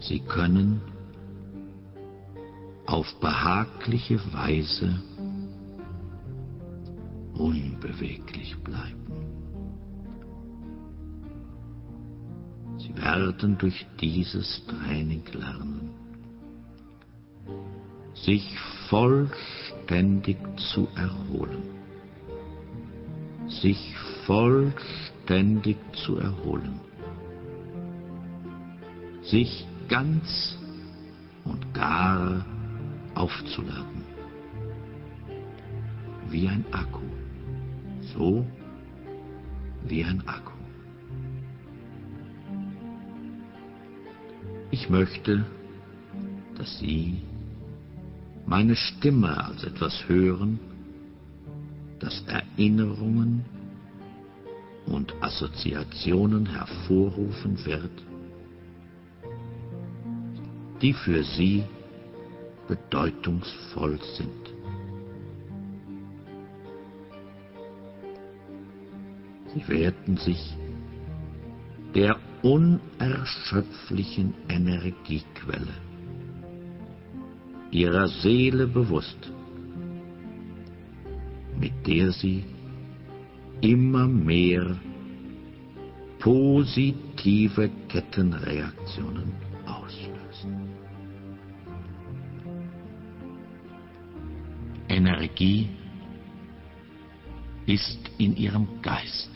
Sie können auf behagliche Weise unbeweglich bleiben. Sie werden durch dieses Training lernen, sich vollständig zu erholen. Sich vollständig zu erholen. Sich ganz und gar aufzuladen. Wie ein Akku. So wie ein Akku. Ich möchte, dass Sie meine Stimme als etwas hören, das Erinnerungen und Assoziationen hervorrufen wird, die für Sie bedeutungsvoll sind. Sie werden sich der unerschöpflichen Energiequelle ihrer Seele bewusst, mit der sie immer mehr positive Kettenreaktionen auslösen. Energie ist in ihrem Geist.